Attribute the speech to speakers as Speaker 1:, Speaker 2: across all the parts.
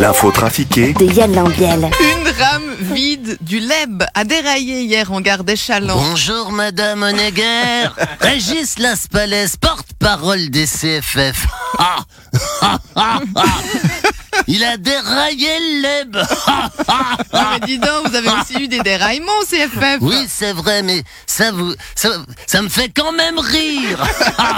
Speaker 1: L'info trafiquée
Speaker 2: de Yann Lambiel.
Speaker 3: Une rame vide du Leb a déraillé hier en gare d'Échalon.
Speaker 4: Bonjour Madame Honegger, Régis Laspalès, porte-parole des CFF. Ah, ah, ah, ah. Il a déraillé le leb.
Speaker 3: Ah, mais dis donc, vous avez aussi eu des déraillements au CFF.
Speaker 4: Oui, c'est vrai, mais ça vous, ça, ça me fait quand même rire.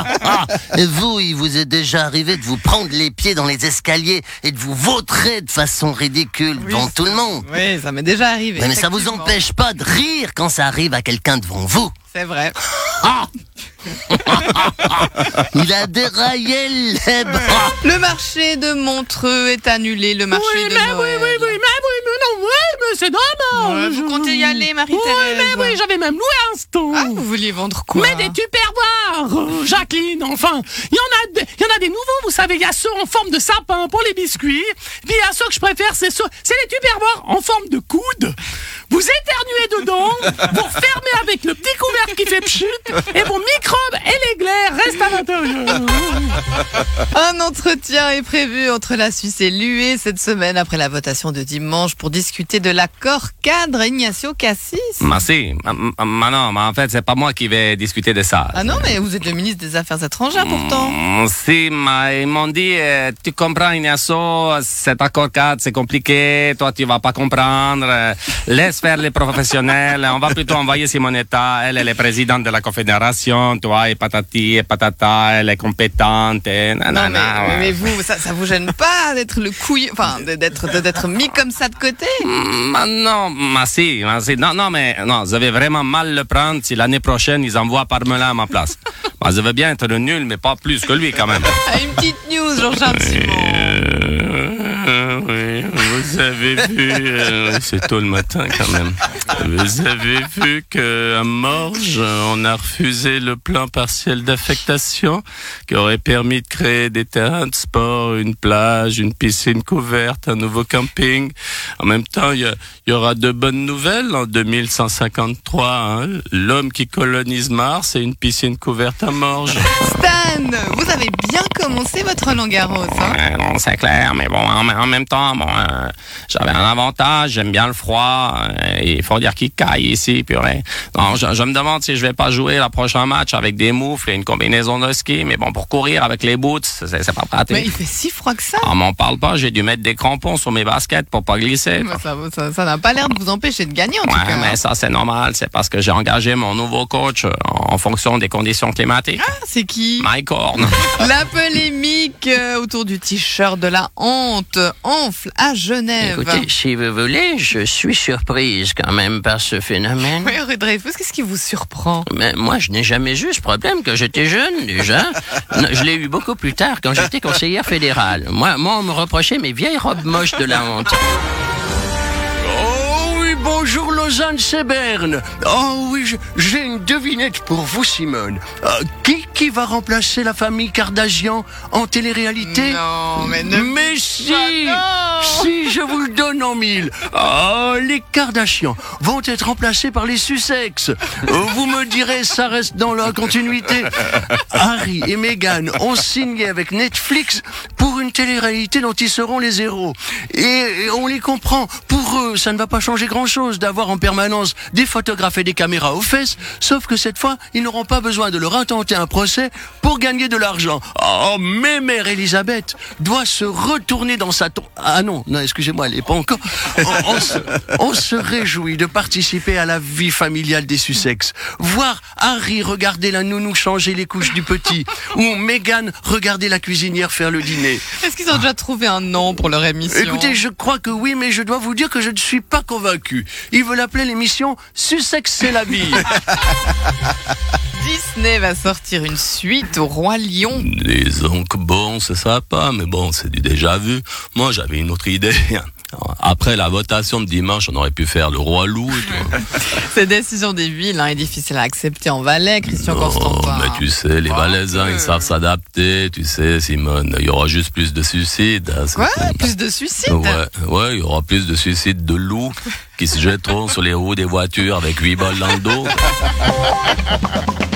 Speaker 4: Et vous, il vous est déjà arrivé de vous prendre les pieds dans les escaliers et de vous vautrer de façon ridicule
Speaker 3: Oui,
Speaker 4: devant tout le monde.
Speaker 3: Oui, ça m'est déjà arrivé.
Speaker 4: Mais, mais ça vous empêche pas de rire quand ça arrive à quelqu'un devant vous.
Speaker 3: C'est vrai.
Speaker 4: Il a déraillé le leb.
Speaker 3: Le marché de Montreux est annulé, le marché
Speaker 5: Oui,
Speaker 3: de
Speaker 5: mais
Speaker 3: Noël.
Speaker 5: oui, oui, oui, mais oui, mais non, oui, mais c'est dommage.
Speaker 3: Ouais, vous comptez y aller,
Speaker 5: Oui,
Speaker 3: Marie-Thérèse
Speaker 5: mais oui, j'avais même loué un stand.
Speaker 3: Ah, vous vouliez vendre quoi
Speaker 5: mais des tupperwares, euh, Jacqueline, enfin. Il y en a, des- il y en a des nouveaux, vous savez, il y a ceux en forme de sapin pour les biscuits. Puis il y a ceux que je préfère, c'est ceux, c'est les tupperwares en forme de coude. Vous éternuez dedans, vous refermez avec le petit couvercle qui fait pchut, et vos microbes et les glaires restent à l'intérieur.
Speaker 3: Un entretien est prévu entre la Suisse et l'UE cette semaine après la votation de dimanche pour discuter de l'accord cadre Ignacio Cassis.
Speaker 6: Ma si, ma, ma- ma non, mais en fait, c'est pas moi qui vais discuter de ça.
Speaker 3: Ah non, mais vous êtes le ministre des Affaires étrangères pourtant.
Speaker 6: Mm, Si, mais ils m'ont dit, euh, tu comprends Ignacio, cet accord cadre, c'est compliqué, toi tu vas pas comprendre, euh, laisse faire les professionnels, on va plutôt envoyer Simonetta, elle, elle est présidente de la confédération, toi, et patati et patata, elle est compétente,
Speaker 3: Non, mais, mais vous, ça, ça vous gêne pas d'être le couille, enfin, d'être, d'être mis comme ça de côté?
Speaker 6: Ma non, ma si, ma si. Non, non, mais non, vous avez vraiment mal le prendre si l'année prochaine ils envoient Parmelin à ma place. Moi, je veux bien être nul, mais pas plus que lui quand même.
Speaker 3: Ah, Une petite news, Jean-Charles Simon.
Speaker 6: Vous avez vu, euh, c'est tôt le matin quand même. Vous avez vu qu'à Morges, on a refusé le plan partiel d'affectation qui aurait permis de créer des terrains de sport, une plage, une piscine couverte, un nouveau camping. En même temps, il y, aura de bonnes nouvelles en 2153. hein. L'homme qui colonise Mars et une piscine couverte à Morges.
Speaker 3: Stan, vous avez bien commencé votre Roland Garros, hein
Speaker 6: Ouais, non, c'est clair, mais bon, en, en même temps, bon, euh, j'avais un avantage, j'aime bien le froid, euh, il faut dire qu'il caille ici, purée. Non, je, je me demande si je vais pas jouer le prochain match avec des moufles et une combinaison de ski, mais bon, pour courir avec les boots, c'est c'est pas pratique.
Speaker 3: Mais il fait si froid que ça.
Speaker 6: On m'en parle pas, j'ai dû mettre des crampons sur mes baskets pour pas glisser.
Speaker 3: Ça ça- ça n'a pas l'air de vous empêcher de gagner en tout cas.
Speaker 6: mais ça c'est normal, c'est parce que j'ai engagé mon nouveau coach euh, en fonction des conditions climatiques.
Speaker 3: Ah, c'est qui?
Speaker 6: Mike Horn.
Speaker 3: La polémique euh, autour du t-shirt de la honte enfle à Genève.
Speaker 4: Écoutez, si vous voulez, je suis surprise quand même par ce phénomène.
Speaker 3: Oui, Rue Dreyfus, qu'est-ce qui vous surprend?
Speaker 4: Mais moi, je n'ai jamais eu ce problème quand j'étais jeune, déjà. Je l'ai eu beaucoup plus tard, quand j'étais conseillère fédérale. Moi, moi, on me reprochait mes vieilles robes moches de la honte. Bonjour Lausanne, c'est Berne. Oh oui, j'ai une devinette pour vous, Simone. Euh, qui, qui va remplacer la famille Kardashian en télé-réalité?
Speaker 3: Non, mais ne...
Speaker 4: Mais si
Speaker 3: Ah
Speaker 4: Si, je vous le donne en mille Oh, les Kardashians vont être remplacés par les Sussex Vous me direz, ça reste dans la continuité Harry et Meghan ont signé avec Netflix pour une télé-réalité dont ils seront les héros. Et, et on les comprend. Pour eux, ça ne va pas changer grand-chose d'avoir en permanence des photographes et des caméras aux fesses, sauf que cette fois, ils n'auront pas besoin de leur intenter un procès pour gagner de l'argent. Oh, mais mère Elisabeth doit se retourner dans sa tombe. Ah non, non, excusez-moi, elle n'est pas encore. On, on se, on se réjouit de participer à la vie familiale des Sussex. Voir Harry regarder la nounou changer les couches du petit, ou Meghan regarder la cuisinière faire le dîner.
Speaker 3: Est-ce qu'ils ont déjà trouvé un nom pour leur émission?
Speaker 4: Écoutez, je crois que oui, mais je dois vous dire que je ne suis pas convaincu. Ils veulent appeler l'émission Sussex c'est la vie.
Speaker 3: Disney va sortir une suite au Roi Lion.
Speaker 6: Disons que bon, c'est sympa, mais bon, c'est du déjà vu. Moi, j'avais une autre idée. Après la votation de dimanche, on aurait pu faire le roi loup. et tout.
Speaker 3: Cette décision des villes hein, est difficile à accepter en Valais, Christian
Speaker 6: Oh,
Speaker 3: Constantin.
Speaker 6: mais tu sais, les
Speaker 3: Ah,
Speaker 6: Valaisans, ils savent s'adapter. Tu sais, Simone, il y aura juste plus de suicides. hein,
Speaker 3: Quoi. Plus de suicides
Speaker 6: Ouais, ouais, il y aura plus de suicides de loups qui se jetteront sur les roues des voitures avec huit balles dans le dos.